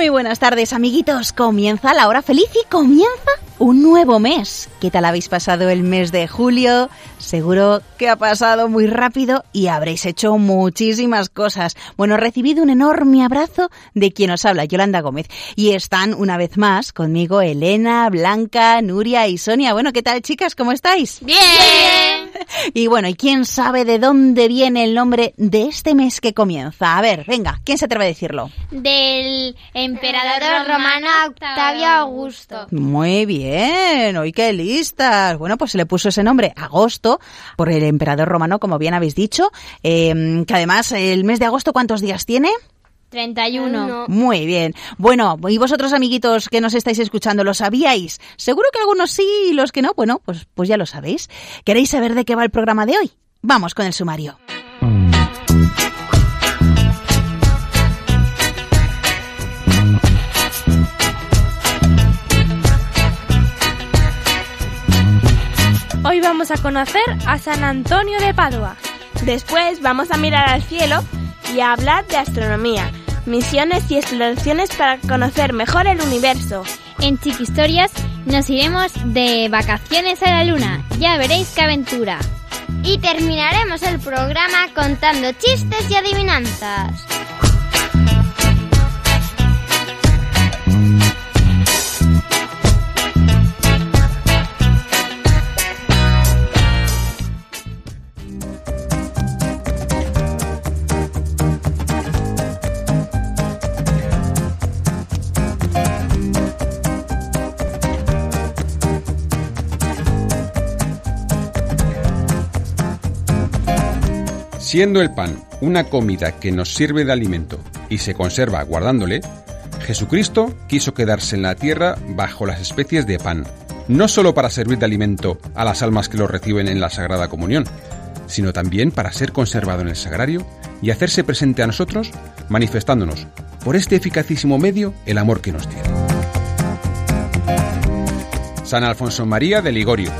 Muy buenas tardes, amiguitos. Comienza la hora feliz y comienza un nuevo mes. ¿Qué tal habéis pasado el mes de julio? Seguro que ha pasado muy rápido y habréis hecho muchísimas cosas. Bueno, recibido un enorme abrazo de quien os habla, Yolanda Gómez. Y están una vez más conmigo Elena, Blanca, Nuria y Sonia. Bueno, ¿qué tal, chicas? ¿Cómo estáis? Bien. Y bueno, ¿y quién sabe de dónde viene el nombre de este mes que comienza? A ver, venga, ¿quién se atreve a decirlo? Del emperador romano Octavio Augusto. Muy bien, hoy qué listas. Bueno, pues se le puso ese nombre, agosto, por el emperador romano, como bien habéis dicho. Eh, que además, el mes de agosto, ¿cuántos días tiene? 31. Muy bien. Bueno, y vosotros, amiguitos que nos estáis escuchando, ¿lo sabíais? Seguro que algunos sí y los que no, bueno, pues, pues ya lo sabéis. ¿Queréis saber de qué va el programa de hoy? Vamos con el sumario. Hoy vamos a conocer a San Antonio de Padua. Después vamos a mirar al cielo y a hablar de astronomía, misiones y exploraciones para conocer mejor el universo. En Chiquistorias nos iremos de vacaciones a la luna. Ya veréis qué aventura. Y terminaremos el programa contando chistes y adivinanzas. Siendo el pan una comida que nos sirve de alimento y se conserva guardándole, Jesucristo quiso quedarse en la tierra bajo las especies de pan, no solo para servir de alimento a las almas que lo reciben en la Sagrada Comunión, sino también para ser conservado en el sagrario y hacerse presente a nosotros, manifestándonos por este eficacísimo medio el amor que nos tiene. San Alfonso María de Ligorio,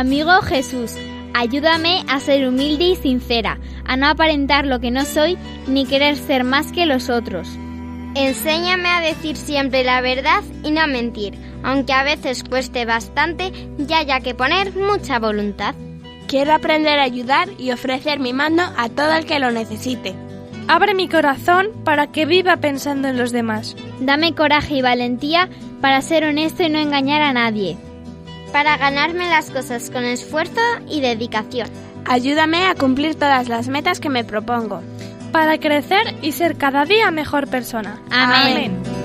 Amigo Jesús, ayúdame a ser humilde y sincera, a no aparentar lo que no soy ni querer ser más que los otros. Enséñame a decir siempre la verdad y no a mentir, aunque a veces cueste bastante y haya que poner mucha voluntad. Quiero aprender a ayudar y ofrecer mi mano a todo el que lo necesite. Abre mi corazón para que viva pensando en los demás. Dame coraje y valentía para ser honesto y no engañar a nadie. Para ganarme las cosas con esfuerzo y dedicación. Ayúdame a cumplir todas las metas que me propongo. Para crecer y ser cada día mejor persona. Amén.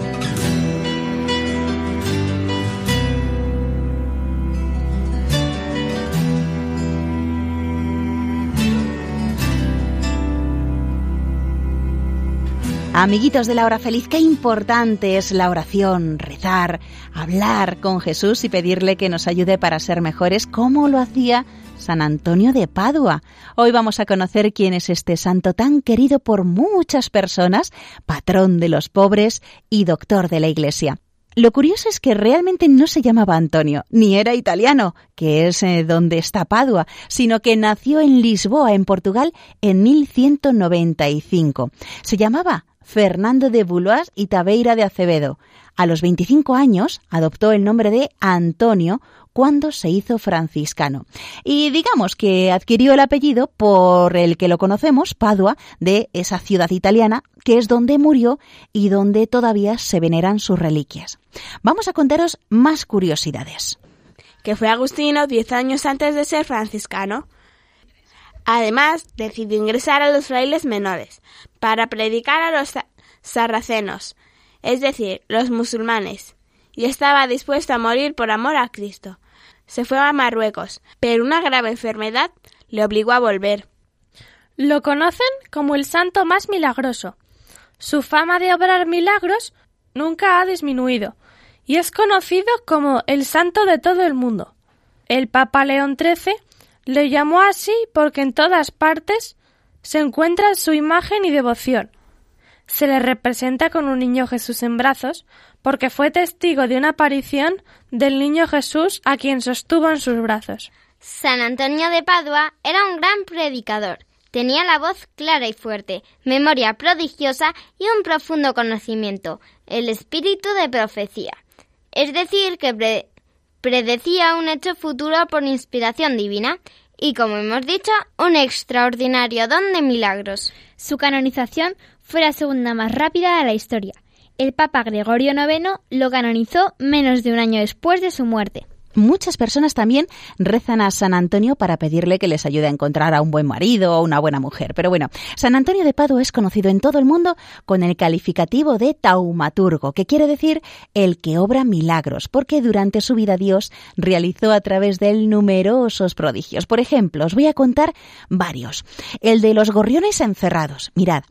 Amiguitos de la hora feliz, qué importante es la oración, rezar, hablar con Jesús y pedirle que nos ayude para ser mejores, como lo hacía San Antonio de Padua. Hoy vamos a conocer quién es este santo tan querido por muchas personas, patrón de los pobres y doctor de la Iglesia. Lo curioso es que realmente no se llamaba Antonio, ni era italiano, que es eh, donde está Padua, sino que nació en Lisboa, en Portugal, en 1195. Se llamaba Fernando de Boulois y Tabeira de Acevedo. A los 25 años adoptó el nombre de Antonio cuando se hizo franciscano. Y digamos que adquirió el apellido por el que lo conocemos, Padua, de esa ciudad italiana, que es donde murió y donde todavía se veneran sus reliquias. Vamos a contaros más curiosidades. Que fue Agustino 10 años antes de ser franciscano. Además, decidió ingresar a los frailes menores para predicar a los sarracenos, es decir, los musulmanes, y estaba dispuesto a morir por amor a Cristo se fue a Marruecos, pero una grave enfermedad le obligó a volver. Lo conocen como el santo más milagroso. Su fama de obrar milagros nunca ha disminuido y es conocido como el santo de todo el mundo. El Papa León XIII le llamó así porque en todas partes se encuentra su imagen y devoción. Se le representa con un niño Jesús en brazos, porque fue testigo de una aparición del niño Jesús a quien sostuvo en sus brazos. San Antonio de Padua era un gran predicador. Tenía la voz clara y fuerte, memoria prodigiosa y un profundo conocimiento, el espíritu de profecía. Es decir, que predecía un hecho futuro por inspiración divina y, como hemos dicho, un extraordinario don de milagros. Su canonización fue la segunda más rápida de la historia el Papa Gregorio IX lo canonizó menos de un año después de su muerte. Muchas personas también rezan a San Antonio para pedirle que les ayude a encontrar a un buen marido o una buena mujer. Pero bueno, San Antonio de Padua es conocido en todo el mundo con el calificativo de taumaturgo, que quiere decir el que obra milagros, porque durante su vida Dios realizó a través de él numerosos prodigios. Por ejemplo, os voy a contar varios. El de los gorriones encerrados. Mirad,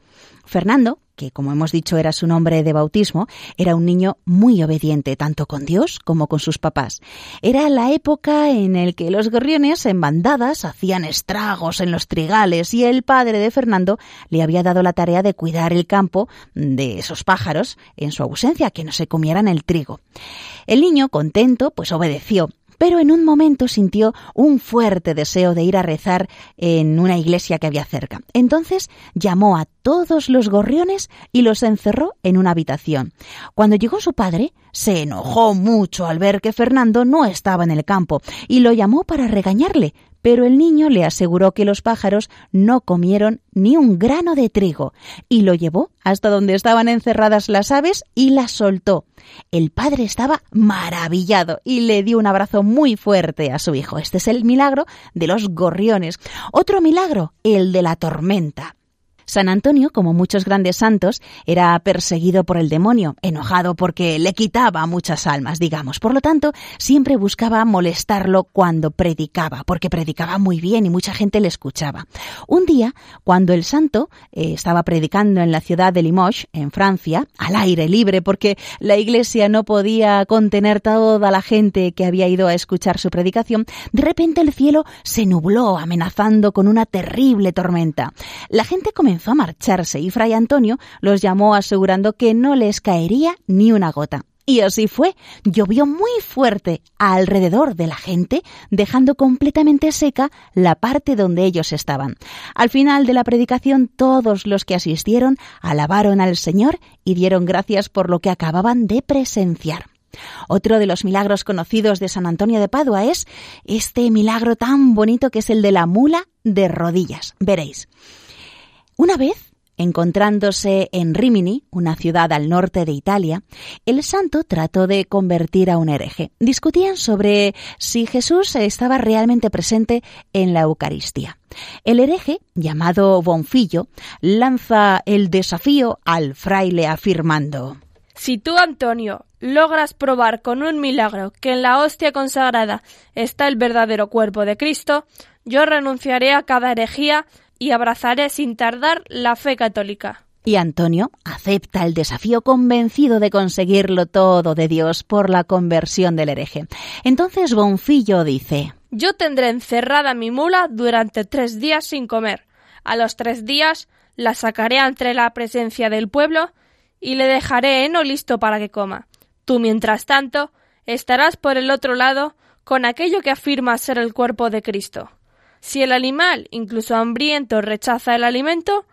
Fernando, que como hemos dicho era su nombre de bautismo, era un niño muy obediente tanto con Dios como con sus papás. Era la época en el que los gorriones en bandadas hacían estragos en los trigales y el padre de Fernando le había dado la tarea de cuidar el campo de esos pájaros en su ausencia, que no se comieran el trigo. El niño, contento, pues obedeció pero en un momento sintió un fuerte deseo de ir a rezar en una iglesia que había cerca. Entonces llamó a todos los gorriones y los encerró en una habitación. Cuando llegó su padre, se enojó mucho al ver que Fernando no estaba en el campo y lo llamó para regañarle, pero el niño le aseguró que los pájaros no comieron ni un grano de trigo y lo llevó hasta donde estaban encerradas las aves y las soltó. El padre estaba maravillado y le dio un abrazo muy fuerte a su hijo. Este es el milagro de los gorriones. Otro milagro, el de la tormenta. San Antonio, como muchos grandes santos, era perseguido por el demonio, enojado porque le quitaba muchas almas, digamos. Por lo tanto, siempre buscaba molestarlo cuando predicaba, porque predicaba muy bien y mucha gente le escuchaba. Un día, cuando el santo eh, estaba predicando en la ciudad de Limoges, en Francia, al aire libre, porque la iglesia no podía contener toda la gente que había ido a escuchar su predicación, de repente el cielo se nubló, amenazando con una terrible tormenta. La gente comenzó a marcharse y Fray Antonio los llamó asegurando que no les caería ni una gota. Y así fue. Llovió muy fuerte alrededor de la gente, dejando completamente seca la parte donde ellos estaban. Al final de la predicación, todos los que asistieron alabaron al Señor y dieron gracias por lo que acababan de presenciar. Otro de los milagros conocidos de San Antonio de Padua es este milagro tan bonito que es el de la mula de rodillas. Veréis. Una vez, encontrándose en Rimini, una ciudad al norte de Italia, el santo trató de convertir a un hereje. Discutían sobre si Jesús estaba realmente presente en la Eucaristía. El hereje, llamado Bonfillo, lanza el desafío al fraile afirmando Si tú, Antonio, logras probar con un milagro que en la hostia consagrada está el verdadero cuerpo de Cristo, yo renunciaré a cada herejía y abrazaré sin tardar la fe católica. Y Antonio acepta el desafío convencido de conseguirlo todo de Dios por la conversión del hereje. Entonces Bonfillo dice Yo tendré encerrada mi mula durante tres días sin comer. A los tres días la sacaré entre la presencia del pueblo y le dejaré heno listo para que coma. Tú, mientras tanto, estarás por el otro lado con aquello que afirma ser el cuerpo de Cristo. Si el animal, incluso hambriento, rechaza el alimento,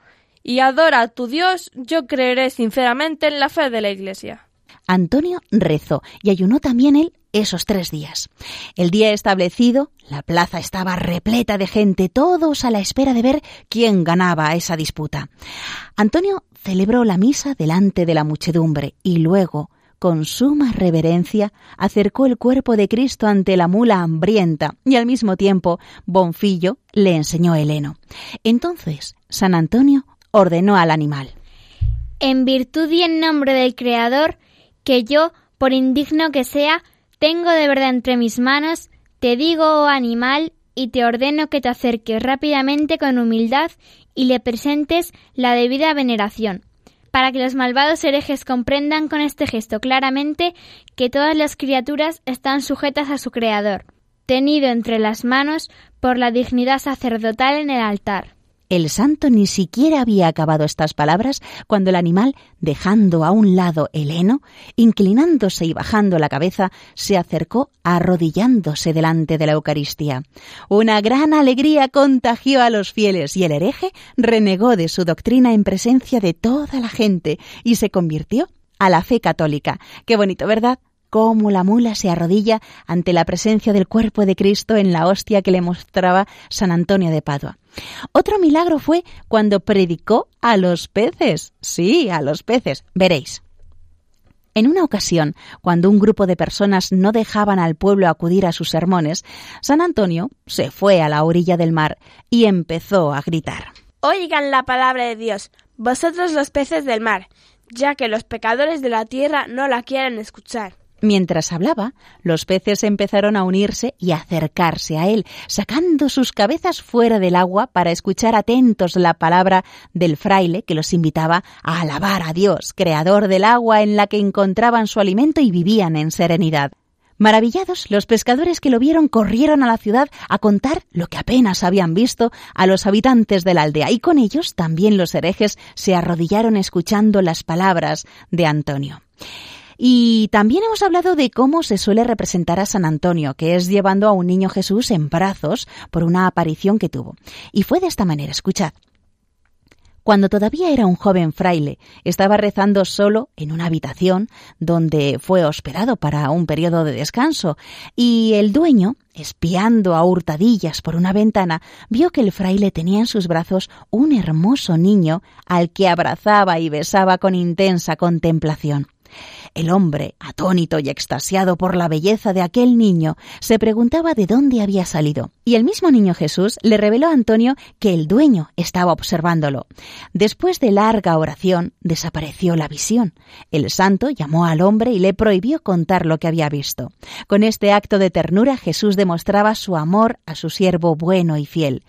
y adora a tu Dios, yo creeré sinceramente en la fe de la Iglesia. Antonio rezó y ayunó también él esos tres días. El día establecido, la plaza estaba repleta de gente, todos a la espera de ver quién ganaba esa disputa. Antonio celebró la misa delante de la muchedumbre y luego, con suma reverencia, acercó el cuerpo de Cristo ante la mula hambrienta y al mismo tiempo Bonfillo le enseñó el heno. Entonces, San Antonio ordenó al animal. En virtud y en nombre del Creador, que yo, por indigno que sea, tengo de verdad entre mis manos, te digo, oh animal, y te ordeno que te acerques rápidamente con humildad y le presentes la debida veneración, para que los malvados herejes comprendan con este gesto claramente que todas las criaturas están sujetas a su Creador, tenido entre las manos por la dignidad sacerdotal en el altar. El santo ni siquiera había acabado estas palabras cuando el animal, dejando a un lado el heno, inclinándose y bajando la cabeza, se acercó arrodillándose delante de la Eucaristía. Una gran alegría contagió a los fieles y el hereje renegó de su doctrina en presencia de toda la gente y se convirtió a la fe católica. Qué bonito, ¿verdad? cómo la mula se arrodilla ante la presencia del cuerpo de Cristo en la hostia que le mostraba San Antonio de Padua. Otro milagro fue cuando predicó a los peces. Sí, a los peces. Veréis. En una ocasión, cuando un grupo de personas no dejaban al pueblo acudir a sus sermones, San Antonio se fue a la orilla del mar y empezó a gritar. Oigan la palabra de Dios, vosotros los peces del mar, ya que los pecadores de la tierra no la quieren escuchar. Mientras hablaba, los peces empezaron a unirse y a acercarse a él, sacando sus cabezas fuera del agua para escuchar atentos la palabra del fraile que los invitaba a alabar a Dios, creador del agua en la que encontraban su alimento y vivían en serenidad. Maravillados, los pescadores que lo vieron corrieron a la ciudad a contar lo que apenas habían visto a los habitantes de la aldea, y con ellos también los herejes se arrodillaron escuchando las palabras de Antonio. Y también hemos hablado de cómo se suele representar a San Antonio, que es llevando a un niño Jesús en brazos por una aparición que tuvo. Y fue de esta manera, escuchad. Cuando todavía era un joven fraile, estaba rezando solo en una habitación donde fue hospedado para un periodo de descanso, y el dueño, espiando a hurtadillas por una ventana, vio que el fraile tenía en sus brazos un hermoso niño al que abrazaba y besaba con intensa contemplación. El hombre, atónito y extasiado por la belleza de aquel niño, se preguntaba de dónde había salido, y el mismo niño Jesús le reveló a Antonio que el dueño estaba observándolo. Después de larga oración, desapareció la visión. El santo llamó al hombre y le prohibió contar lo que había visto. Con este acto de ternura Jesús demostraba su amor a su siervo bueno y fiel.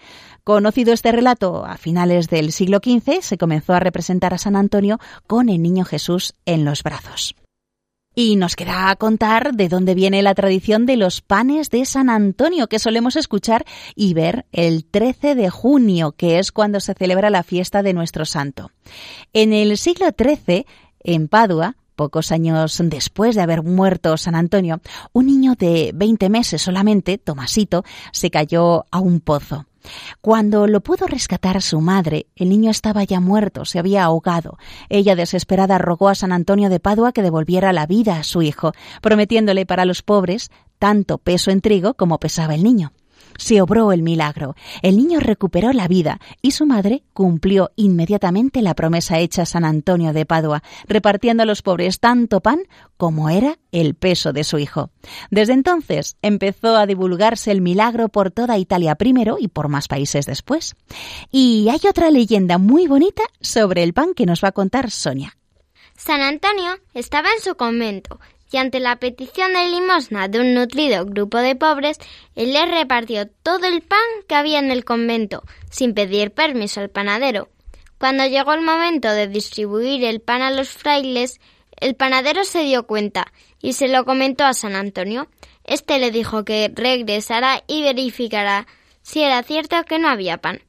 Conocido este relato a finales del siglo XV, se comenzó a representar a San Antonio con el niño Jesús en los brazos. Y nos queda contar de dónde viene la tradición de los panes de San Antonio que solemos escuchar y ver el 13 de junio, que es cuando se celebra la fiesta de nuestro santo. En el siglo XIII, en Padua, pocos años después de haber muerto San Antonio, un niño de 20 meses solamente, Tomasito, se cayó a un pozo. Cuando lo pudo rescatar su madre, el niño estaba ya muerto, se había ahogado. Ella, desesperada, rogó a San Antonio de Padua que devolviera la vida a su hijo, prometiéndole para los pobres tanto peso en trigo como pesaba el niño se obró el milagro. El niño recuperó la vida y su madre cumplió inmediatamente la promesa hecha a San Antonio de Padua, repartiendo a los pobres tanto pan como era el peso de su hijo. Desde entonces empezó a divulgarse el milagro por toda Italia primero y por más países después. Y hay otra leyenda muy bonita sobre el pan que nos va a contar Sonia. San Antonio estaba en su convento y ante la petición de limosna de un nutrido grupo de pobres, él les repartió todo el pan que había en el convento, sin pedir permiso al panadero. Cuando llegó el momento de distribuir el pan a los frailes, el panadero se dio cuenta y se lo comentó a San Antonio. Este le dijo que regresara y verificará si era cierto que no había pan.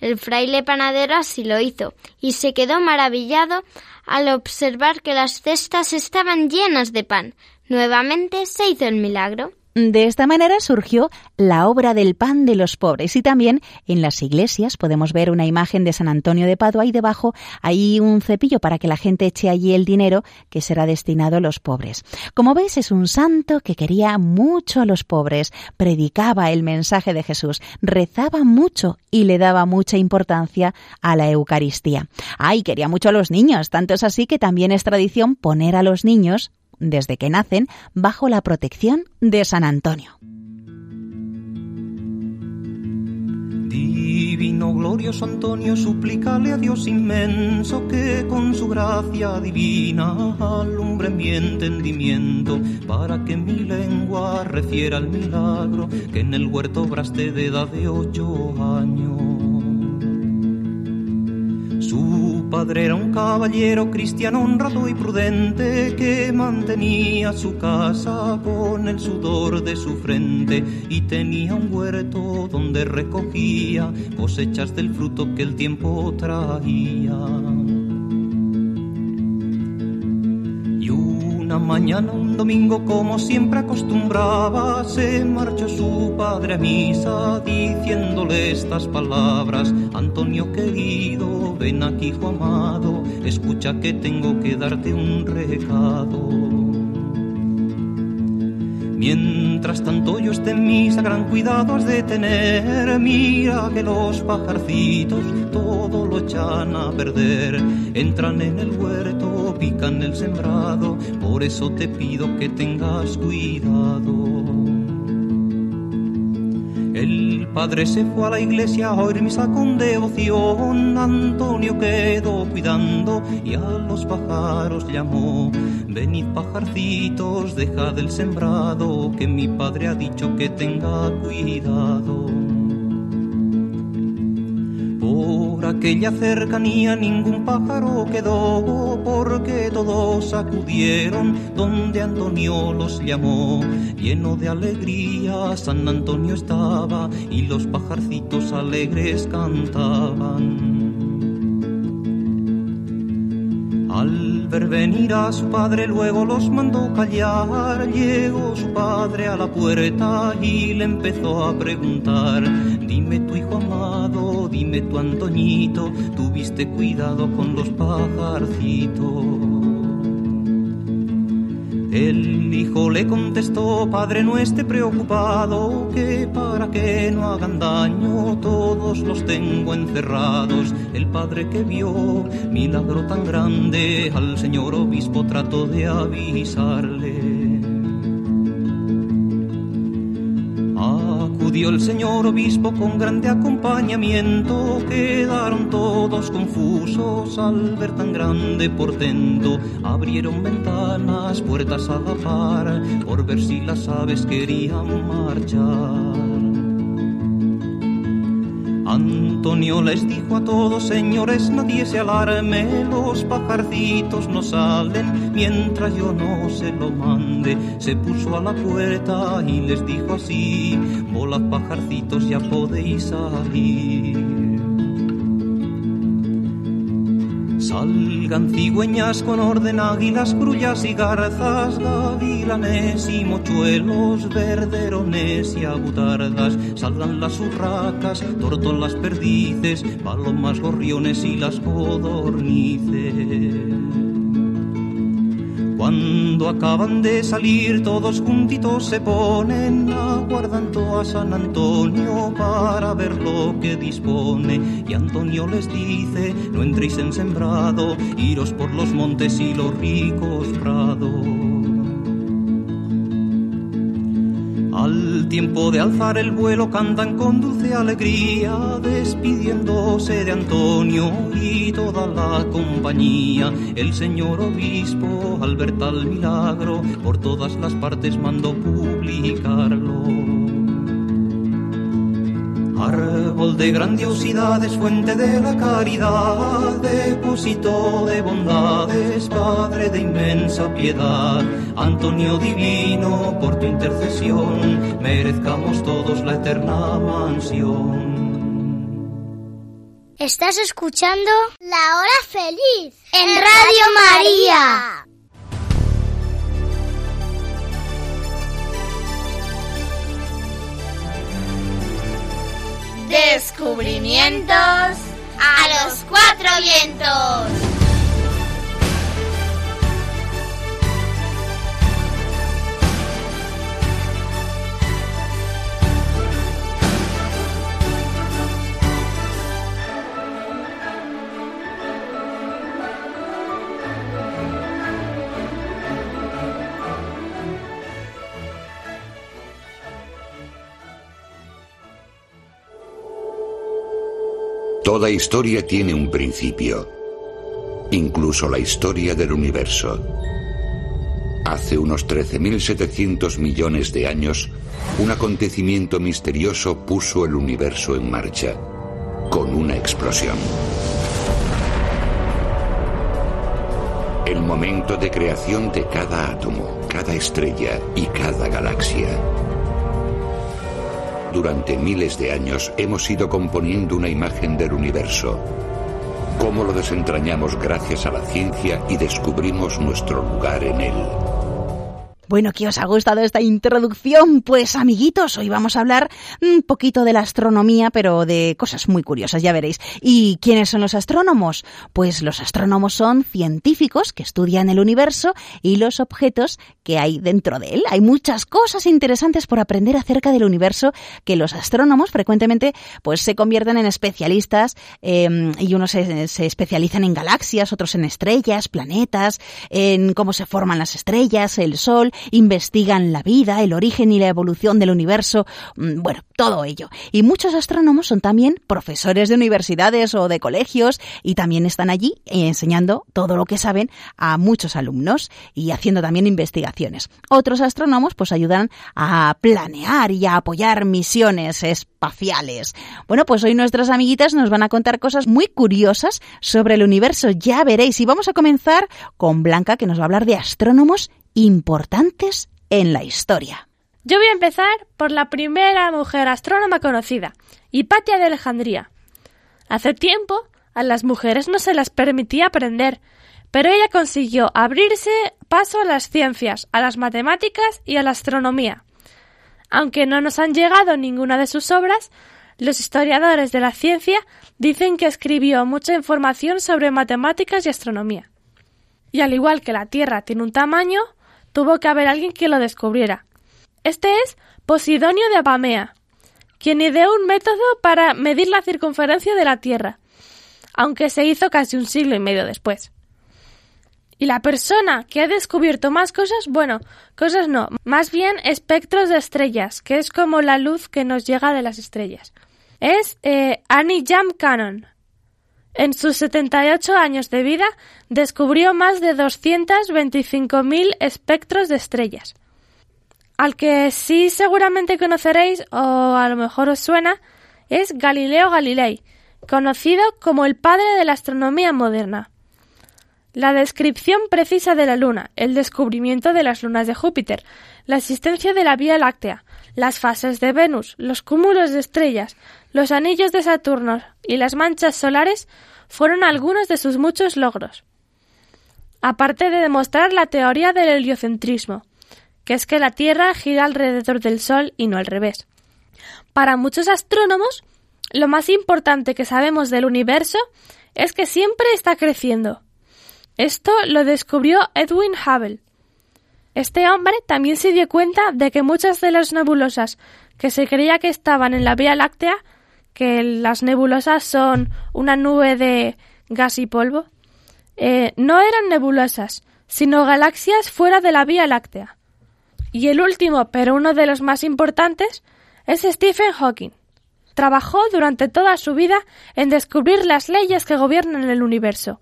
El fraile panadero así lo hizo, y se quedó maravillado al observar que las cestas estaban llenas de pan. Nuevamente se hizo el milagro. De esta manera surgió la obra del pan de los pobres y también en las iglesias podemos ver una imagen de San Antonio de Padua y debajo hay un cepillo para que la gente eche allí el dinero que será destinado a los pobres. Como veis es un santo que quería mucho a los pobres, predicaba el mensaje de Jesús, rezaba mucho y le daba mucha importancia a la Eucaristía. Ay, quería mucho a los niños, tanto es así que también es tradición poner a los niños desde que nacen, bajo la protección de San Antonio. Divino glorioso Antonio, suplícale a Dios inmenso que con su gracia divina alumbre mi entendimiento para que mi lengua refiera al milagro que en el huerto obraste de edad de ocho años. Su padre era un caballero cristiano honrado y prudente que mantenía su casa con el sudor de su frente y tenía un huerto donde recogía cosechas del fruto que el tiempo traía. Mañana, un domingo, como siempre acostumbraba, se marchó su padre a misa diciéndole estas palabras. Antonio querido, ven aquí, hijo amado, escucha que tengo que darte un recado. Mientras tanto yo esté en misa, gran cuidado has de tener. Mira que los pajarcitos todo lo echan a perder. Entran en el huerto, pican el sembrado, por eso te pido que tengas cuidado. El padre se fue a la iglesia a oír misa con devoción. Antonio quedó cuidando y a los pájaros llamó. Venid pajarcitos, dejad el sembrado, que mi padre ha dicho que tenga cuidado. Aquella cercanía ningún pájaro quedó, porque todos acudieron donde Antonio los llamó. Lleno de alegría San Antonio estaba y los pajarcitos alegres cantaban. Al ver venir a su padre luego los mandó callar. Llegó su padre a la puerta y le empezó a preguntar. Dime tu hijo amado, dime tu Antoñito, tuviste cuidado con los pajarcitos. El hijo le contestó, Padre, no esté preocupado, que para que no hagan daño todos los tengo encerrados. El padre que vio milagro tan grande, al señor obispo trató de avisarle. Acudió el señor obispo con grande acompañamiento, quedaron todos confusos al ver tan grande portento. Abrieron ventanas, puertas a la par, por ver si las aves querían marchar. Antonio les dijo a todos, señores, nadie se alarme, los pajarcitos no salen mientras yo no se lo mande. Se puso a la puerta y les dijo así, volad pajarcitos, ya podéis salir. Salgan cigüeñas con orden, águilas, grullas y garzas, gavilanes y mochuelos, verderones y agutardas. Salgan las urracas, tortolas perdices, palomas, gorriones y las codornices. Cuando acaban de salir todos juntitos se ponen aguardando a San Antonio para ver lo que dispone. Y Antonio les dice, no entréis en sembrado, iros por los montes y los ricos prados. Tiempo de alzar el vuelo cantan con dulce alegría, despidiéndose de Antonio y toda la compañía. El señor obispo, al ver tal milagro, por todas las partes mandó publicarlo. Árbol de grandiosidades, fuente de la caridad, depósito de bondades, Padre de inmensa piedad, Antonio divino, por tu intercesión, merezcamos todos la eterna mansión. Estás escuchando La Hora Feliz en Radio María. Descubrimientos a los cuatro vientos. Toda historia tiene un principio, incluso la historia del universo. Hace unos 13.700 millones de años, un acontecimiento misterioso puso el universo en marcha, con una explosión. El momento de creación de cada átomo, cada estrella y cada galaxia. Durante miles de años hemos ido componiendo una imagen del universo. Cómo lo desentrañamos gracias a la ciencia y descubrimos nuestro lugar en él. Bueno, ¿qué os ha gustado esta introducción? Pues amiguitos, hoy vamos a hablar un poquito de la astronomía, pero de cosas muy curiosas, ya veréis. ¿Y quiénes son los astrónomos? Pues los astrónomos son científicos que estudian el universo y los objetos que hay dentro de él. Hay muchas cosas interesantes por aprender acerca del universo que los astrónomos frecuentemente pues se convierten en especialistas em, y unos se, se especializan en galaxias, otros en estrellas, planetas, en cómo se forman las estrellas, el Sol, investigan la vida, el origen y la evolución del universo, mm, bueno, todo ello. Y muchos astrónomos son también profesores de universidades o de colegios y también están allí enseñando todo lo que saben a muchos alumnos y haciendo también investigaciones. Otros astrónomos pues ayudan a planear y a apoyar misiones espaciales. Bueno, pues hoy nuestras amiguitas nos van a contar cosas muy curiosas sobre el universo, ya veréis. Y vamos a comenzar con Blanca que nos va a hablar de astrónomos importantes en la historia. Yo voy a empezar por la primera mujer astrónoma conocida, Hipatia de Alejandría. Hace tiempo a las mujeres no se les permitía aprender, pero ella consiguió abrirse paso a las ciencias, a las matemáticas y a la astronomía. Aunque no nos han llegado ninguna de sus obras, los historiadores de la ciencia dicen que escribió mucha información sobre matemáticas y astronomía. Y al igual que la Tierra tiene un tamaño, tuvo que haber alguien que lo descubriera. Este es Posidonio de Apamea, quien ideó un método para medir la circunferencia de la Tierra, aunque se hizo casi un siglo y medio después. Y la persona que ha descubierto más cosas, bueno, cosas no, más bien espectros de estrellas, que es como la luz que nos llega de las estrellas. Es eh, Annie Jam Cannon. En sus 78 años de vida descubrió más de 225.000 espectros de estrellas. Al que sí seguramente conoceréis o a lo mejor os suena es Galileo Galilei, conocido como el padre de la astronomía moderna. La descripción precisa de la Luna, el descubrimiento de las lunas de Júpiter, la existencia de la Vía Láctea, las fases de Venus, los cúmulos de estrellas, los anillos de Saturno y las manchas solares fueron algunos de sus muchos logros. Aparte de demostrar la teoría del heliocentrismo, que es que la Tierra gira alrededor del Sol y no al revés. Para muchos astrónomos, lo más importante que sabemos del universo es que siempre está creciendo. Esto lo descubrió Edwin Hubble. Este hombre también se dio cuenta de que muchas de las nebulosas que se creía que estaban en la Vía Láctea, que las nebulosas son una nube de gas y polvo, eh, no eran nebulosas, sino galaxias fuera de la Vía Láctea. Y el último, pero uno de los más importantes, es Stephen Hawking. Trabajó durante toda su vida en descubrir las leyes que gobiernan el universo.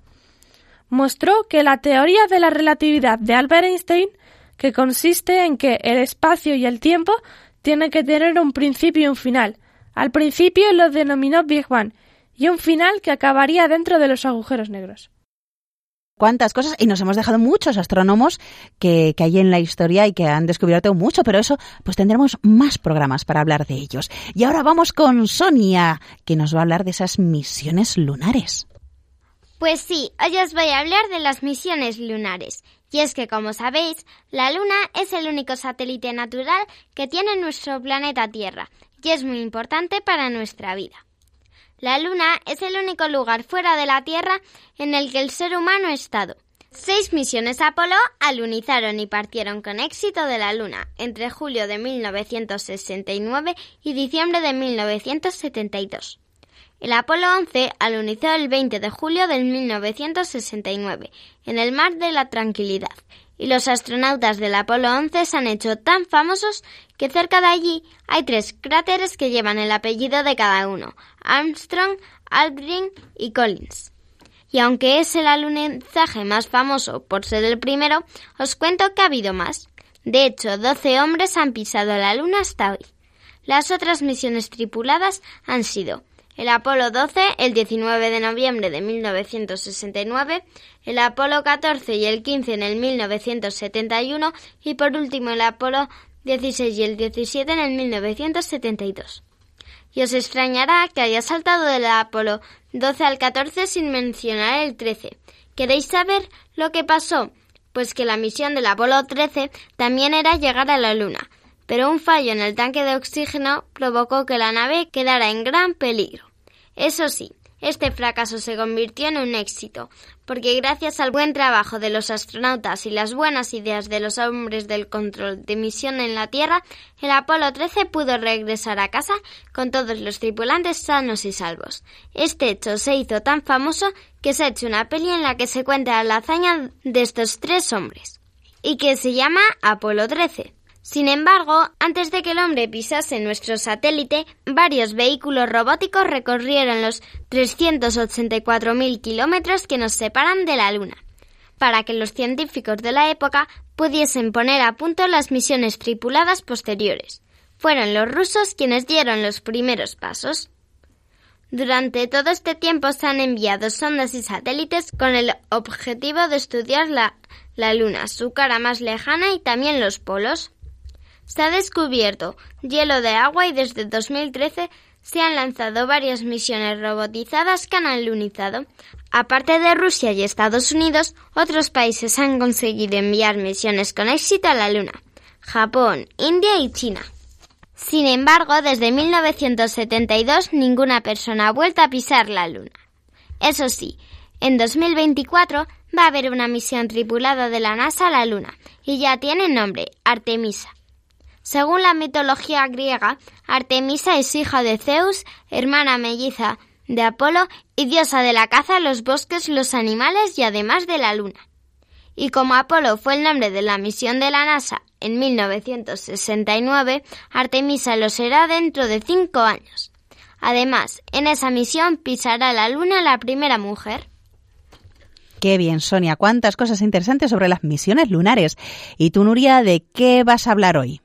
Mostró que la teoría de la relatividad de Albert Einstein, que consiste en que el espacio y el tiempo tienen que tener un principio y un final. Al principio lo denominó Big Bang y un final que acabaría dentro de los agujeros negros cuántas cosas y nos hemos dejado muchos astrónomos que, que, hay en la historia y que han descubierto mucho, pero eso pues tendremos más programas para hablar de ellos. Y ahora vamos con Sonia, que nos va a hablar de esas misiones lunares. Pues sí, hoy os voy a hablar de las misiones lunares. Y es que, como sabéis, la Luna es el único satélite natural que tiene nuestro planeta Tierra que es muy importante para nuestra vida. La Luna es el único lugar fuera de la Tierra en el que el ser humano ha estado. Seis misiones Apolo alunizaron y partieron con éxito de la Luna entre julio de 1969 y diciembre de 1972. El Apolo 11 alunizó el 20 de julio de 1969 en el Mar de la Tranquilidad y los astronautas del Apolo 11 se han hecho tan famosos que cerca de allí hay tres cráteres que llevan el apellido de cada uno, Armstrong, Aldrin y Collins. Y aunque es el alunizaje más famoso por ser el primero, os cuento que ha habido más. De hecho, 12 hombres han pisado la Luna hasta hoy. Las otras misiones tripuladas han sido el Apolo 12 el 19 de noviembre de 1969, el Apolo 14 y el 15 en el 1971 y por último el Apolo 16 y el 17 en el 1972. Y os extrañará que haya saltado del Apolo 12 al 14 sin mencionar el 13. ¿Queréis saber lo que pasó? Pues que la misión del Apolo 13 también era llegar a la Luna, pero un fallo en el tanque de oxígeno provocó que la nave quedara en gran peligro. Eso sí, este fracaso se convirtió en un éxito, porque gracias al buen trabajo de los astronautas y las buenas ideas de los hombres del control de misión en la Tierra, el Apolo 13 pudo regresar a casa con todos los tripulantes sanos y salvos. Este hecho se hizo tan famoso que se ha hecho una peli en la que se cuenta la hazaña de estos tres hombres, y que se llama Apolo 13. Sin embargo, antes de que el hombre pisase nuestro satélite, varios vehículos robóticos recorrieron los 384.000 kilómetros que nos separan de la Luna, para que los científicos de la época pudiesen poner a punto las misiones tripuladas posteriores. Fueron los rusos quienes dieron los primeros pasos. Durante todo este tiempo se han enviado sondas y satélites con el objetivo de estudiar la, la Luna, su cara más lejana y también los polos. Se ha descubierto hielo de agua y desde 2013 se han lanzado varias misiones robotizadas que han alunizado. Aparte de Rusia y Estados Unidos, otros países han conseguido enviar misiones con éxito a la Luna. Japón, India y China. Sin embargo, desde 1972 ninguna persona ha vuelto a pisar la Luna. Eso sí, en 2024 va a haber una misión tripulada de la NASA a la Luna y ya tiene nombre, Artemisa. Según la mitología griega, Artemisa es hija de Zeus, hermana melliza de Apolo y diosa de la caza, los bosques, los animales y además de la luna. Y como Apolo fue el nombre de la misión de la NASA en 1969, Artemisa lo será dentro de cinco años. Además, en esa misión pisará la luna la primera mujer. Qué bien, Sonia, cuántas cosas interesantes sobre las misiones lunares. ¿Y tú, Nuria, de qué vas a hablar hoy?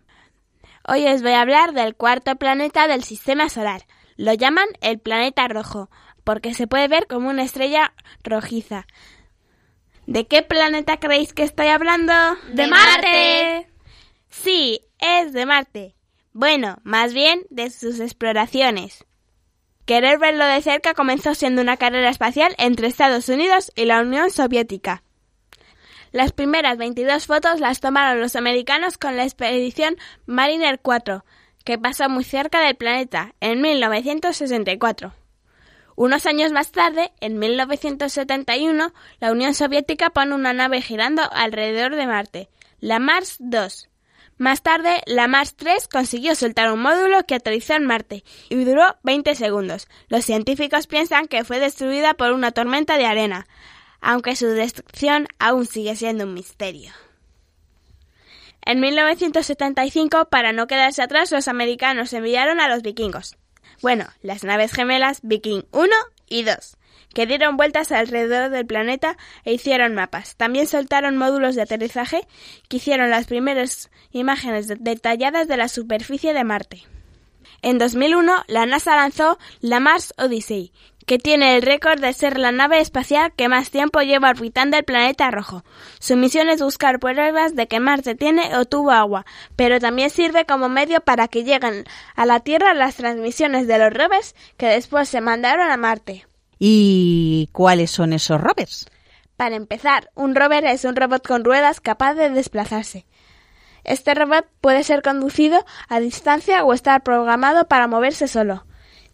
Hoy os voy a hablar del cuarto planeta del sistema solar. Lo llaman el planeta rojo, porque se puede ver como una estrella rojiza. ¿De qué planeta creéis que estoy hablando? ¡De, Marte! Sí, es de Marte. Bueno, más bien de sus exploraciones. Querer verlo de cerca comenzó siendo una carrera espacial entre Estados Unidos y la Unión Soviética. Las primeras 22 fotos las tomaron los americanos con la expedición Mariner 4, que pasó muy cerca del planeta en 1964. Unos años más tarde, en 1971, la Unión Soviética pone una nave girando alrededor de Marte, la Mars 2. Más tarde, la Mars 3 consiguió soltar un módulo que aterrizó en Marte y duró 20 segundos. Los científicos piensan que fue destruida por una tormenta de arena aunque su destrucción aún sigue siendo un misterio. En 1975, para no quedarse atrás, los americanos enviaron a los vikingos. Bueno, las naves gemelas Viking 1 y 2, que dieron vueltas alrededor del planeta e hicieron mapas. También soltaron módulos de aterrizaje que hicieron las primeras imágenes detalladas de la superficie de Marte. En 2001, la NASA lanzó la Mars Odyssey, que tiene el récord de ser la nave espacial que más tiempo lleva orbitando el planeta rojo. Su misión es buscar pruebas de que Marte tiene o tuvo agua, pero también sirve como medio para que lleguen a la Tierra las transmisiones de los rovers que después se mandaron a Marte. ¿Y cuáles son esos rovers? Para empezar, un rover es un robot con ruedas capaz de desplazarse. Este robot puede ser conducido a distancia o estar programado para moverse solo.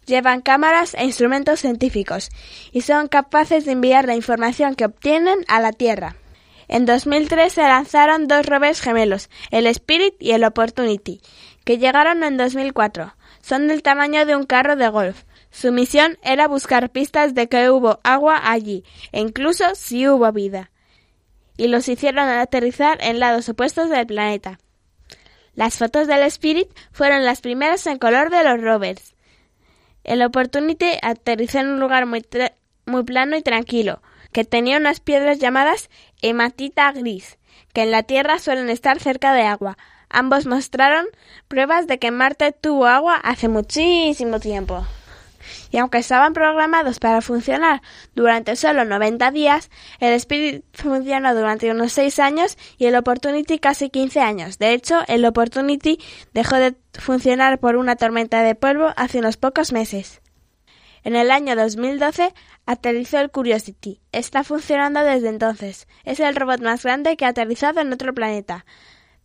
Llevan cámaras e instrumentos científicos y son capaces de enviar la información que obtienen a la Tierra. En 2003 se lanzaron dos rovers gemelos, el Spirit y el Opportunity, que llegaron en 2004. Son del tamaño de un carro de golf. Su misión era buscar pistas de que hubo agua allí, e incluso si hubo vida. Y los hicieron aterrizar en lados opuestos del planeta. Las fotos del Spirit fueron las primeras en color de los rovers. El Opportunity aterrizó en un lugar muy, muy plano y tranquilo, que tenía unas piedras llamadas hematita gris, que en la Tierra suelen estar cerca de agua. Ambos mostraron pruebas de que Marte tuvo agua hace muchísimo tiempo. Y aunque estaban programados para funcionar durante solo 90 días, el Spirit funcionó durante unos 6 años y el Opportunity casi 15 años. De hecho, el Opportunity dejó de funcionar por una tormenta de polvo hace unos pocos meses. En el año 2012 aterrizó el Curiosity. Está funcionando desde entonces. Es el robot más grande que ha aterrizado en otro planeta.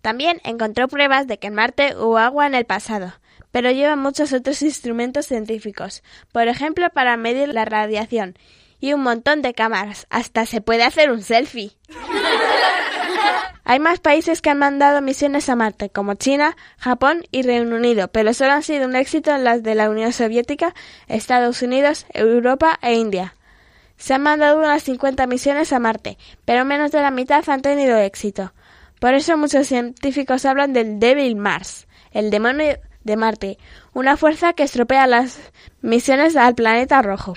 También encontró pruebas de que en Marte hubo agua en el pasado, pero lleva muchos otros instrumentos científicos, por ejemplo para medir la radiación, y un montón de cámaras. Hasta se puede hacer un selfie. Hay más países que han mandado misiones a Marte, como China, Japón y Reino Unido, pero solo han sido un éxito las de la Unión Soviética, Estados Unidos, Europa e India. Se han mandado unas 50 misiones a Marte, pero menos de la mitad han tenido éxito. Por eso muchos científicos hablan del Devil Mars, el demonio de Marte, una fuerza que estropea las misiones al planeta rojo.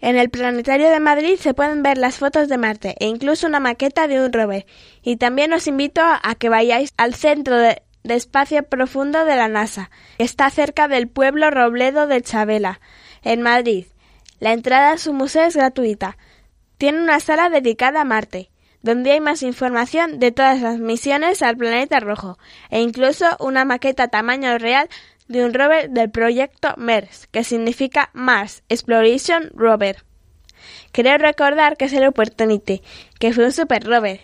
En el Planetario de Madrid se pueden ver las fotos de Marte e incluso una maqueta de un rover. Y también os invito a que vayáis al Centro de, Espacio Profundo de la NASA, que está cerca del pueblo Robledo de Chabela, en Madrid. La entrada a su museo es gratuita. Tiene una sala dedicada a Marte, donde hay más información de todas las misiones al planeta rojo, e incluso una maqueta tamaño real de un rover del proyecto MERS, que significa Mars Exploration Rover. Creo recordar que es el Opportunity, que fue un super rover.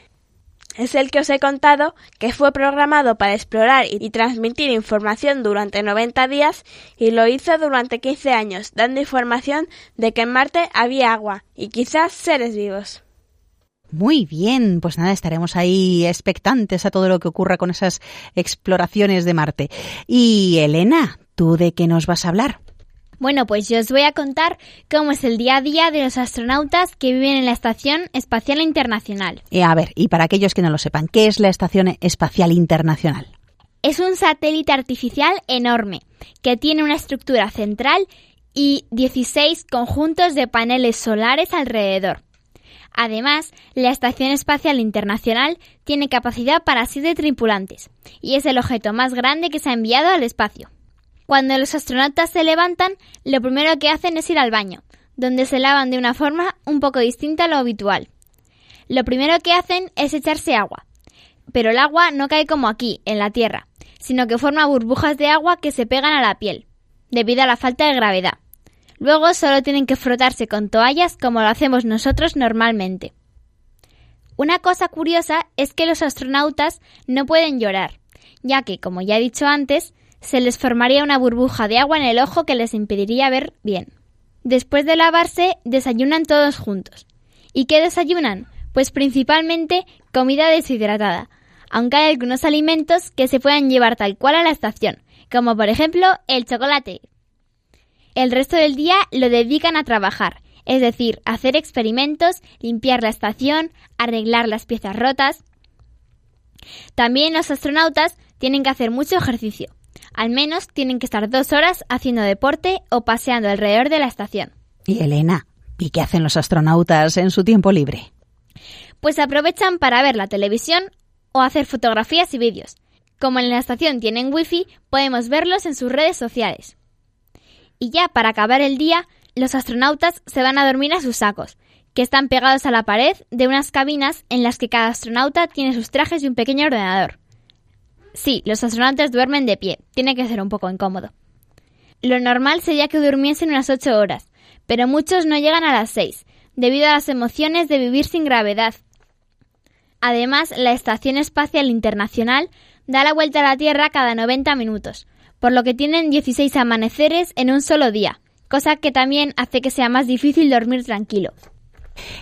Es el que os he contado que fue programado para explorar y transmitir información durante 90 días y lo hizo durante 15 años, dando información de que en Marte había agua y quizás seres vivos. Muy bien, pues nada, estaremos ahí expectantes a todo lo que ocurra con esas exploraciones de Marte. Y Elena, ¿tú de qué nos vas a hablar? Bueno, pues yo os voy a contar cómo es el día a día de los astronautas que viven en la Estación Espacial Internacional. Eh, a ver, y para aquellos que no lo sepan, ¿qué es la Estación Espacial Internacional? Es un satélite artificial enorme que tiene una estructura central y 16 conjuntos de paneles solares alrededor. Además, la Estación Espacial Internacional tiene capacidad para siete tripulantes y es el objeto más grande que se ha enviado al espacio. Cuando los astronautas se levantan, lo primero que hacen es ir al baño, donde se lavan de una forma un poco distinta a lo habitual. Lo primero que hacen es echarse agua, pero el agua no cae como aquí, en la Tierra, sino que forma burbujas de agua que se pegan a la piel, debido a la falta de gravedad. Luego solo tienen que frotarse con toallas como lo hacemos nosotros normalmente. Una cosa curiosa es que los astronautas no pueden llorar, ya que, como ya he dicho antes, se les formaría una burbuja de agua en el ojo que les impediría ver bien. Después de lavarse, desayunan todos juntos. ¿Y qué desayunan? Pues principalmente comida deshidratada, aunque hay algunos alimentos que se pueden llevar tal cual a la estación, como por ejemplo el chocolate, el resto del día lo dedican a trabajar, es decir, hacer experimentos, limpiar la estación, arreglar las piezas rotas. También los astronautas tienen que hacer mucho ejercicio. Al menos tienen que estar dos horas haciendo deporte o paseando alrededor de la estación. Y Elena, ¿y qué hacen los astronautas en su tiempo libre? Pues aprovechan para ver la televisión o hacer fotografías y vídeos. Como en la estación tienen wifi, podemos verlos en sus redes sociales. Y ya para acabar el día, los astronautas se van a dormir a sus sacos, que están pegados a la pared de unas cabinas en las que cada astronauta tiene sus trajes y un pequeño ordenador. Sí, los astronautas duermen de pie, tiene que ser un poco incómodo. Lo normal sería que durmiesen unas ocho horas, pero muchos no llegan a las seis, debido a las emociones de vivir sin gravedad. Además, la Estación Espacial Internacional da la vuelta a la Tierra cada 90 minutos, por lo que tienen 16 amaneceres en un solo día, cosa que también hace que sea más difícil dormir tranquilo.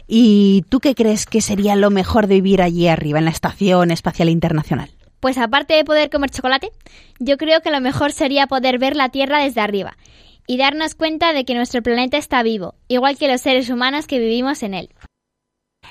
¿Y tú qué crees que sería lo mejor de vivir allí arriba, en la Estación Espacial Internacional? Pues aparte de poder comer chocolate, yo creo que lo mejor sería poder ver la Tierra desde arriba y darnos cuenta de que nuestro planeta está vivo, igual que los seres humanos que vivimos en él.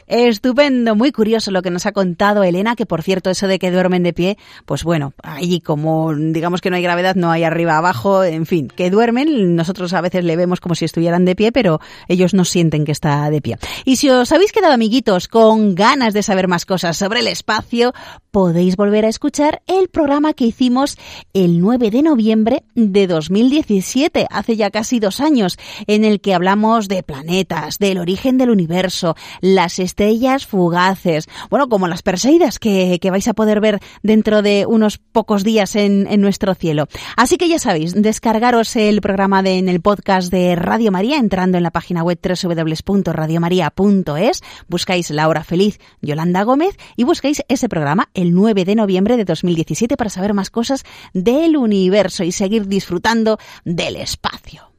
Estupendo, muy curioso lo que nos ha contado Elena, que por cierto eso de que duermen de pie, pues bueno, allí como digamos que no hay gravedad, no hay arriba abajo, en fin, que duermen, nosotros a veces le vemos como si estuvieran de pie, pero ellos no sienten que está de pie. Y si os habéis quedado amiguitos con ganas de saber más cosas sobre el espacio, podéis volver a escuchar el programa que hicimos el 9 de noviembre de 2017, hace ya casi dos años, en el que hablamos de planetas, del origen del universo, las estrellas fugaces, bueno, como las Perseidas que, vais a poder ver dentro de unos pocos días en, nuestro cielo. Así que ya sabéis, descargaros el programa de, en el podcast de Radio María entrando en la página web www.radiomaria.es, buscáis La Hora Feliz Yolanda Gómez y buscáis ese programa el 9 de noviembre de 2017 para saber más cosas del universo y seguir disfrutando del espacio.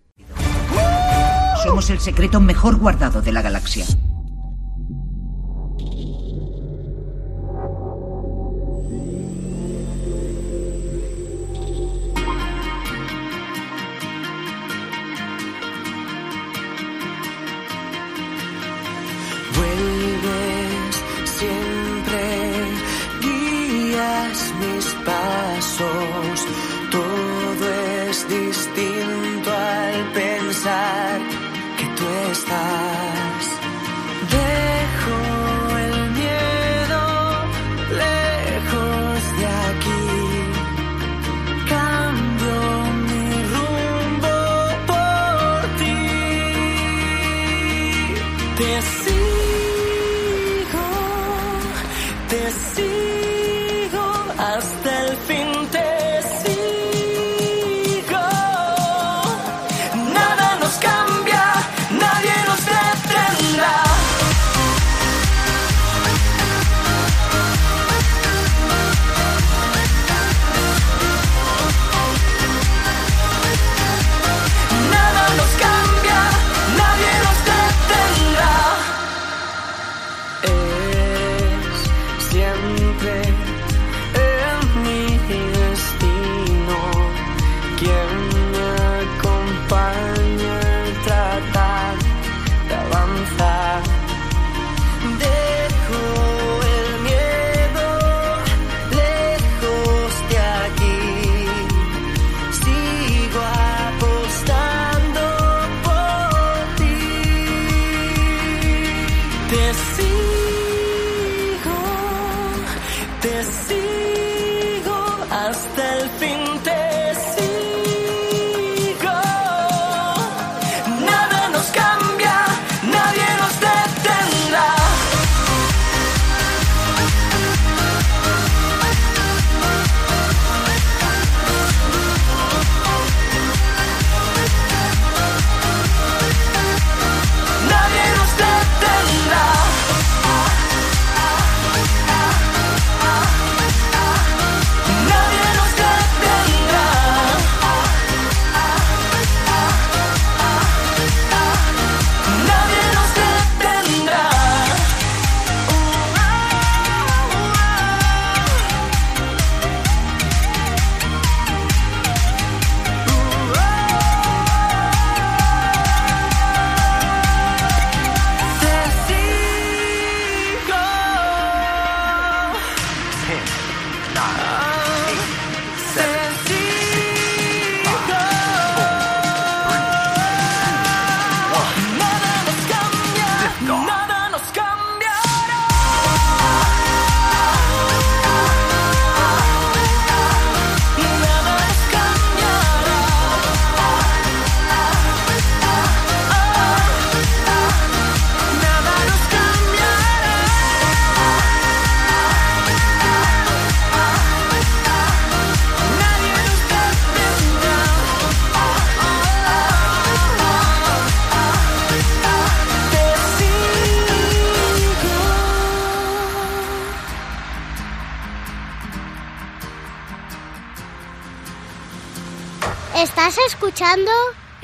Somos el secreto mejor guardado de la galaxia. pasos. Todo es distinto al pensar que tú estás.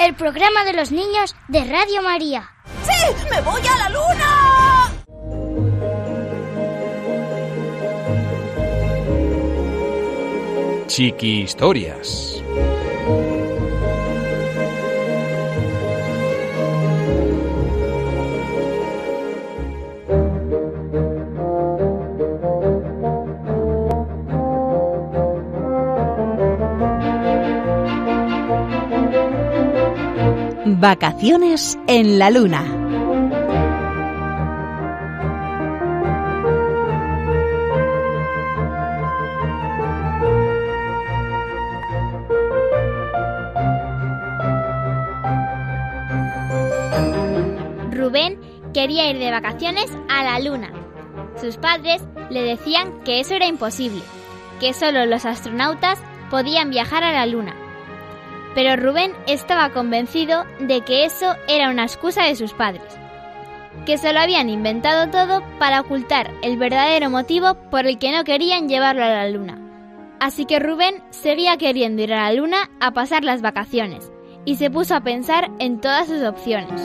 El programa de los niños de Radio María. ¡Sí! ¡Me voy a la luna! Chiqui Historias. Vacaciones en la Luna. Rubén quería ir de vacaciones a la Luna. Sus padres le decían que eso era imposible, que solo los astronautas podían viajar a la Luna. Pero Rubén estaba convencido de que eso era una excusa de sus padres, que se lo habían inventado todo para ocultar el verdadero motivo por el que no querían llevarlo a la Luna. Así que Rubén seguía queriendo ir a la Luna a pasar las vacaciones y se puso a pensar en todas sus opciones.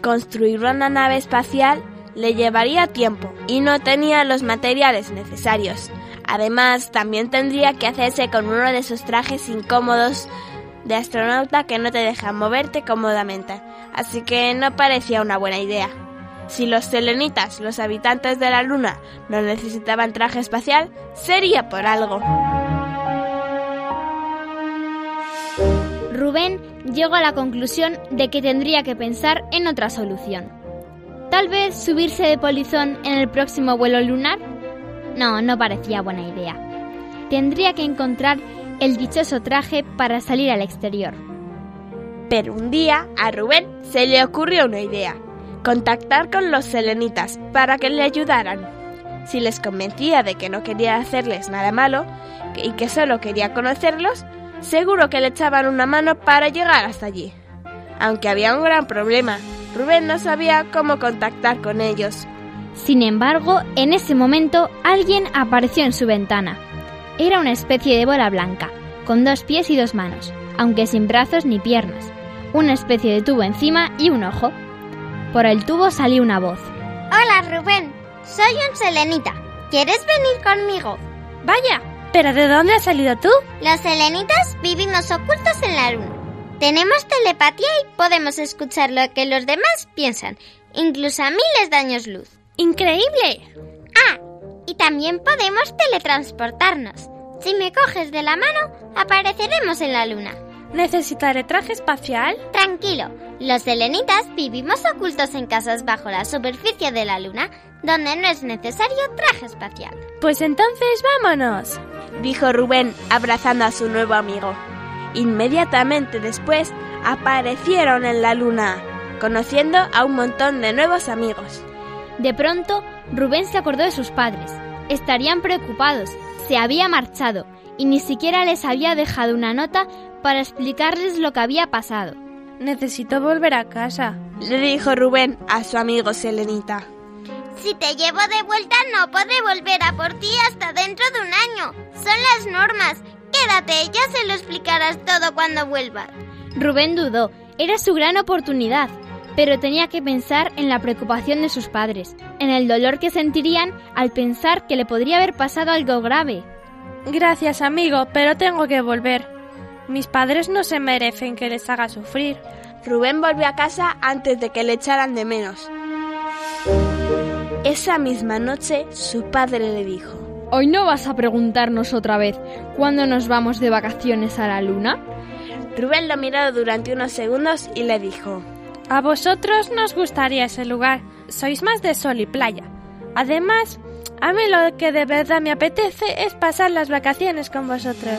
Construir una nave espacial le llevaría tiempo y no tenía los materiales necesarios. Además, también tendría que hacerse con uno de esos trajes incómodos de astronauta que no te dejan moverte cómodamente. Así que no parecía una buena idea. Si los selenitas, los habitantes de la Luna, no necesitaban traje espacial, sería por algo. Rubén llegó a la conclusión de que tendría que pensar en otra solución. Tal vez subirse de polizón en el próximo vuelo lunar. No, no parecía buena idea. Tendría que encontrar el dichoso traje para salir al exterior. Pero un día a Rubén se le ocurrió una idea. Contactar con los selenitas para que le ayudaran. Si les convencía de que no quería hacerles nada malo y que solo quería conocerlos, seguro que le echaban una mano para llegar hasta allí. Aunque había un gran problema. Rubén no sabía cómo contactar con ellos. Sin embargo, en ese momento alguien apareció en su ventana. Era una especie de bola blanca, con dos pies y dos manos, aunque sin brazos ni piernas, una especie de tubo encima y un ojo. Por el tubo salió una voz. Hola Rubén, soy un selenita. ¿Quieres venir conmigo? Vaya, ¿pero de dónde has salido tú? Los selenitas vivimos ocultos en la luna. Tenemos telepatía y podemos escuchar lo que los demás piensan, incluso a miles de años luz. ¡Increíble! Ah, y también podemos teletransportarnos. Si me coges de la mano, apareceremos en la luna. ¿Necesitaré traje espacial? Tranquilo, los selenitas vivimos ocultos en casas bajo la superficie de la luna, donde no es necesario traje espacial. Pues entonces vámonos, dijo Rubén abrazando a su nuevo amigo. Inmediatamente después aparecieron en la luna, conociendo a un montón de nuevos amigos. De pronto, Rubén se acordó de sus padres. Estarían preocupados, se había marchado y ni siquiera les había dejado una nota para explicarles lo que había pasado. Necesito volver a casa, le dijo Rubén a su amigo Selenita. Si te llevo de vuelta no podré volver a por ti hasta dentro de un año. Son las normas. Quédate, ya se lo explicarás todo cuando vuelvas. Rubén dudó, era su gran oportunidad, pero tenía que pensar en la preocupación de sus padres, en el dolor que sentirían al pensar que le podría haber pasado algo grave. Gracias, amigo, pero tengo que volver. Mis padres no se merecen que les haga sufrir. Rubén volvió a casa antes de que le echaran de menos. Esa misma noche su padre le dijo, ¿Hoy no vas a preguntarnos otra vez cuándo nos vamos de vacaciones a la luna? Rubén lo miró durante unos segundos y le dijo, A vosotros nos gustaría ese lugar. Sois más de sol y playa. Además, a mí lo que de verdad me apetece es pasar las vacaciones con vosotros.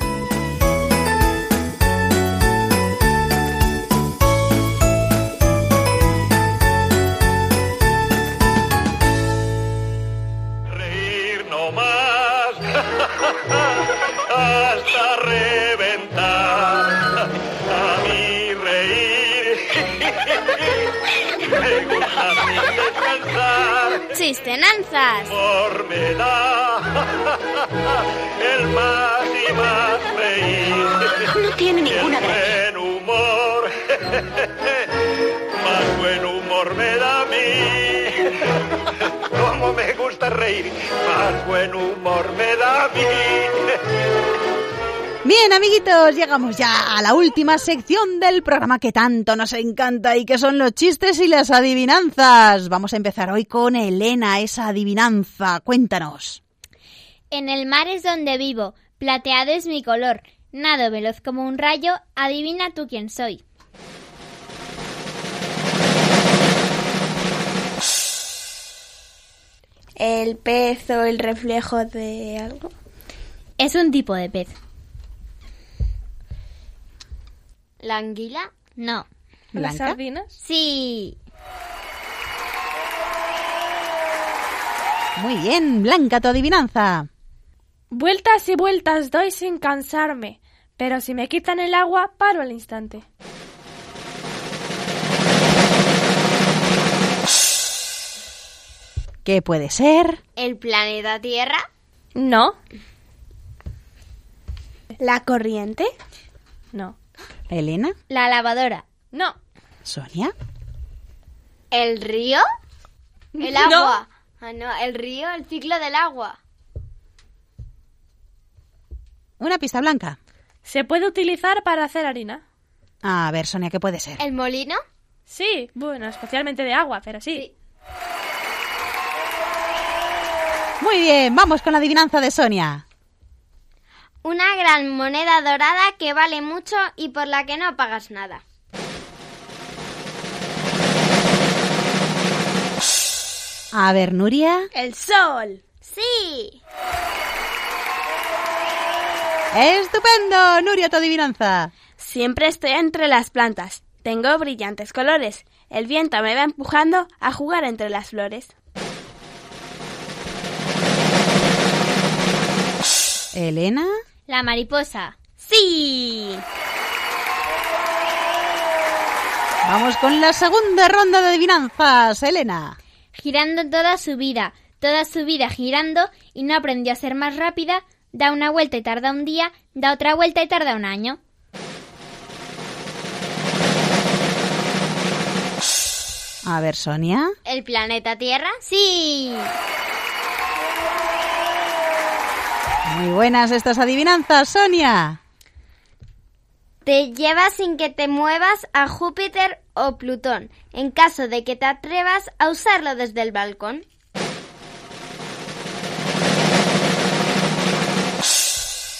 más buen humor me da a mí. Como me gusta reír, más buen humor me da a mí. Bien, amiguitos, llegamos ya a la última sección del programa que tanto nos encanta y que son los chistes y las adivinanzas. Vamos a empezar hoy con Elena, esa adivinanza. Cuéntanos. En el mar es donde vivo, plateado es mi color, nado veloz como un rayo, adivina tú quién soy. El pez o el reflejo de algo. Es un tipo de pez. ¿La anguila? No. ¿Las Blanca. sardinas? Sí. Muy bien, Blanca, tu adivinanza. Vueltas y vueltas doy sin cansarme, pero si me quitan el agua, paro al instante. ¿Qué puede ser? ¿El planeta Tierra? No, ¿La corriente? no, Elena, La lavadora. no. Sonia. ¿El río? ¿El No. agua? Ah, no, el río, el ciclo del agua. Una pista blanca. Se puede utilizar para hacer harina. A ver, Sonia, ¿qué puede ser? ¿El molino? Sí, bueno, especialmente de agua, pero sí. Muy bien, vamos con la adivinanza de Sonia. Una gran moneda dorada que vale mucho y por la que no pagas nada. A ver, Nuria. El sol. Sí. Estupendo, Nuria, tu adivinanza. Siempre estoy entre las plantas. Tengo brillantes colores. El viento me va empujando a jugar entre las flores. Elena. La mariposa. Sí. Vamos con la segunda ronda de adivinanzas, Elena. Girando toda su vida, toda su vida girando y no aprendió a ser más rápida, da una vuelta y tarda un día, da otra vuelta y tarda un año. A ver, Sonia. ¿El planeta Tierra? Sí. Muy buenas estas adivinanzas, Sonia. Te llevas sin que te muevas a Júpiter o Plutón, en caso de que te atrevas a usarlo desde el balcón.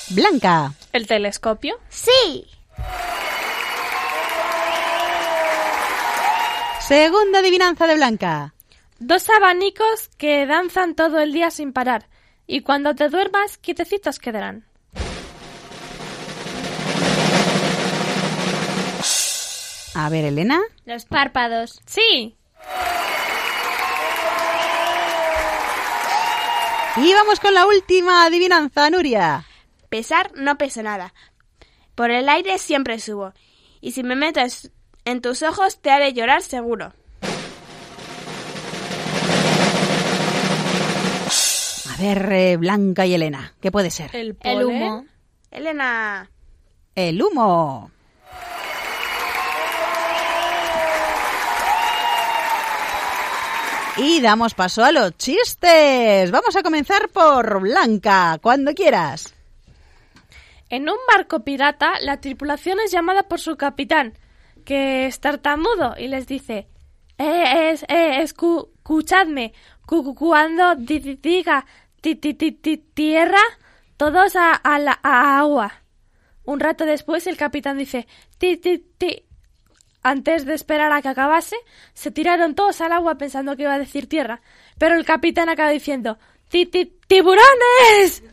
Blanca. ¿El telescopio? Sí. Segunda adivinanza de Blanca. Dos abanicos que danzan todo el día sin parar. Y cuando te duermas, quietecitos quedarán. A ver, Elena. Los párpados. Sí. Y vamos con la última adivinanza, Nuria. Pesar no peso nada. Por el aire siempre subo. Y si me metes en tus ojos te haré llorar seguro. Ver, eh, Blanca y Elena, ¿qué puede ser? El, el humo. Elena. El humo. Y damos paso a los chistes. Vamos a comenzar por Blanca, cuando quieras. En un barco pirata, la tripulación es llamada por su capitán, que es tartamudo, y les dice, eh, es, eh, escuchadme, cuando diga tierra, todos a, la agua. Un rato después el capitán dice, ti, ti, ti, antes de esperar a que acabase, se tiraron todos al agua pensando que iba a decir tierra, pero el capitán acaba diciendo ¡Ti, ti tiburones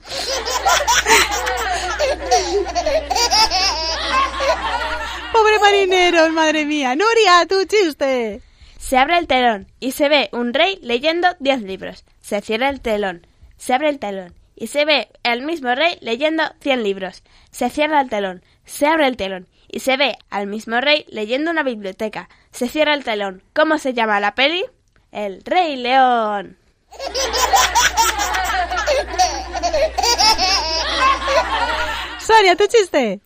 Pobre marineros, madre mía. Nuria, tu chiste. Se abre el telón y se ve un rey leyendo diez libros. Se cierra el telón. Se abre el telón y se ve el mismo rey leyendo cien libros. Se cierra el telón. Se abre el telón y se ve al mismo rey leyendo una biblioteca. Se cierra el telón. ¿Cómo se llama la peli? El Rey León. Sonia, tu chiste.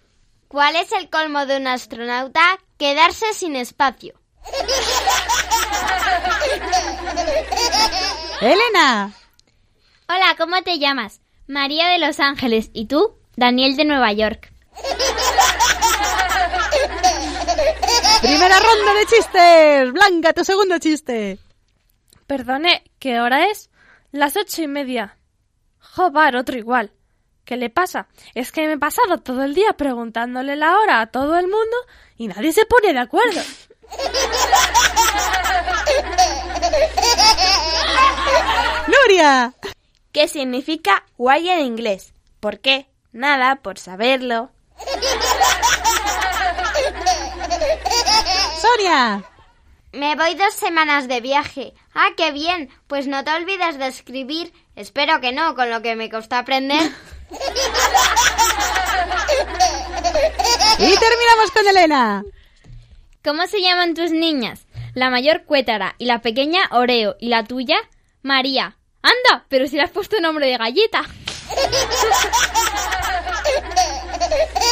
¿Cuál es el colmo de un astronauta? Quedarse sin espacio. Elena. Hola, ¿cómo te llamas? María de Los Ángeles. ¿Y tú? Daniel de Nueva York. Primera ronda de chistes. Blanca, tu segundo chiste. Perdone, ¿qué hora es? Las ocho y media. Jobar, otro igual. ¿Qué le pasa? Es que me he pasado todo el día preguntándole la hora a todo el mundo y nadie se pone de acuerdo. ¡Nuria! ¿Qué significa guay en inglés? ¿Por qué? Nada, por saberlo. Sonia. Me voy dos semanas de viaje. Ah, qué bien. Pues no te olvides de escribir. Espero que no, con lo que me costó aprender. y terminamos con Elena. ¿Cómo se llaman tus niñas? La mayor Cuétara y la pequeña Oreo. ¿Y la tuya? María. Anda, pero si le has puesto nombre de galleta.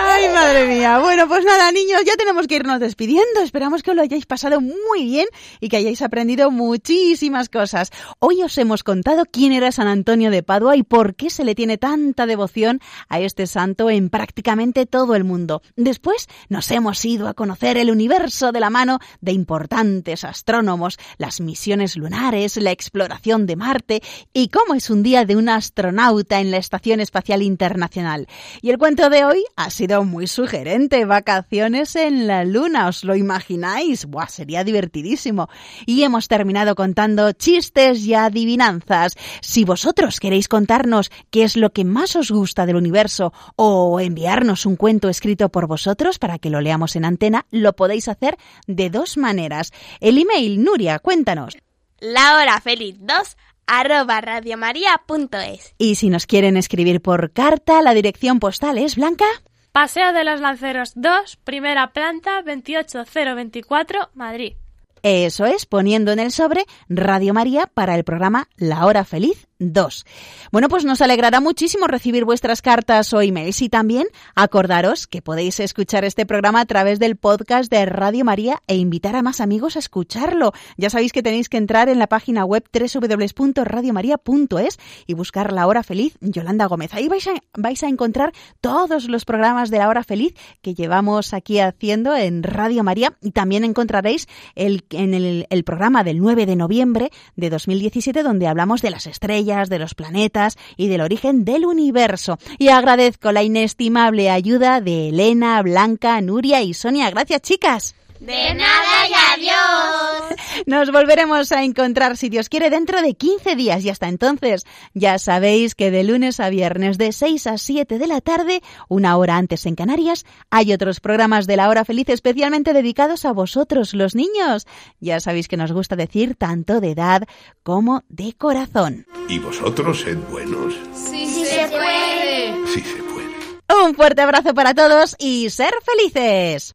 Ay, madre mía. Bueno, pues nada, niños, ya tenemos que irnos despidiendo. Esperamos que lo hayáis pasado muy bien y que hayáis aprendido muchísimas cosas. Hoy os hemos contado quién era San Antonio de Padua y por qué se le tiene tanta devoción a este santo en prácticamente todo el mundo. Después nos hemos ido a conocer el universo de la mano de importantes astrónomos, las misiones lunares, la exploración de Marte y cómo es un día de un astronauta en la Estación Espacial Internacional. Y el cuento de hoy ha sido muy sugerente. Vacaciones en la luna, ¿os lo imagináis? Buah, sería divertidísimo. Y hemos terminado contando chistes y adivinanzas. Si vosotros queréis contarnos qué es lo que más os gusta del universo o enviarnos un cuento escrito por vosotros para que lo leamos en antena, lo podéis hacer de dos maneras. El email, Nuria, cuéntanos. La hora feliz 2 arroba radiomaria.es. Y si nos quieren escribir por carta, la dirección postal es Blanca. Paseo de los Lanceros 2, primera planta, 28024, Madrid. Eso es, poniendo en el sobre Radio María para el programa La Hora Feliz 2. Bueno, pues nos alegrará muchísimo recibir vuestras cartas o emails y también acordaros que podéis escuchar este programa a través del podcast de Radio María e invitar a más amigos a escucharlo. Ya sabéis que tenéis que entrar en la página web www.radiomaria.es y buscar La Hora Feliz Yolanda Gómez. Ahí vais a, vais a encontrar todos los programas de La Hora Feliz que llevamos aquí haciendo en Radio María y también encontraréis el, en el, el programa del 9 de noviembre de 2017 donde hablamos de las estrellas de los planetas y del origen del universo. Y agradezco la inestimable ayuda de Elena, Blanca, Nuria y Sonia. Gracias, chicas. De nada y adiós. Nos volveremos a encontrar, si Dios quiere, dentro de 15 días y hasta entonces ya sabéis que de lunes a viernes de 6 a 7 de la tarde, una hora antes en Canarias, hay otros programas de la hora feliz especialmente dedicados a vosotros, los niños. Ya sabéis que nos gusta decir tanto de edad como de corazón. ¿Y vosotros sed buenos? Sí, sí se puede. Sí se puede. Un fuerte abrazo para todos y ser felices.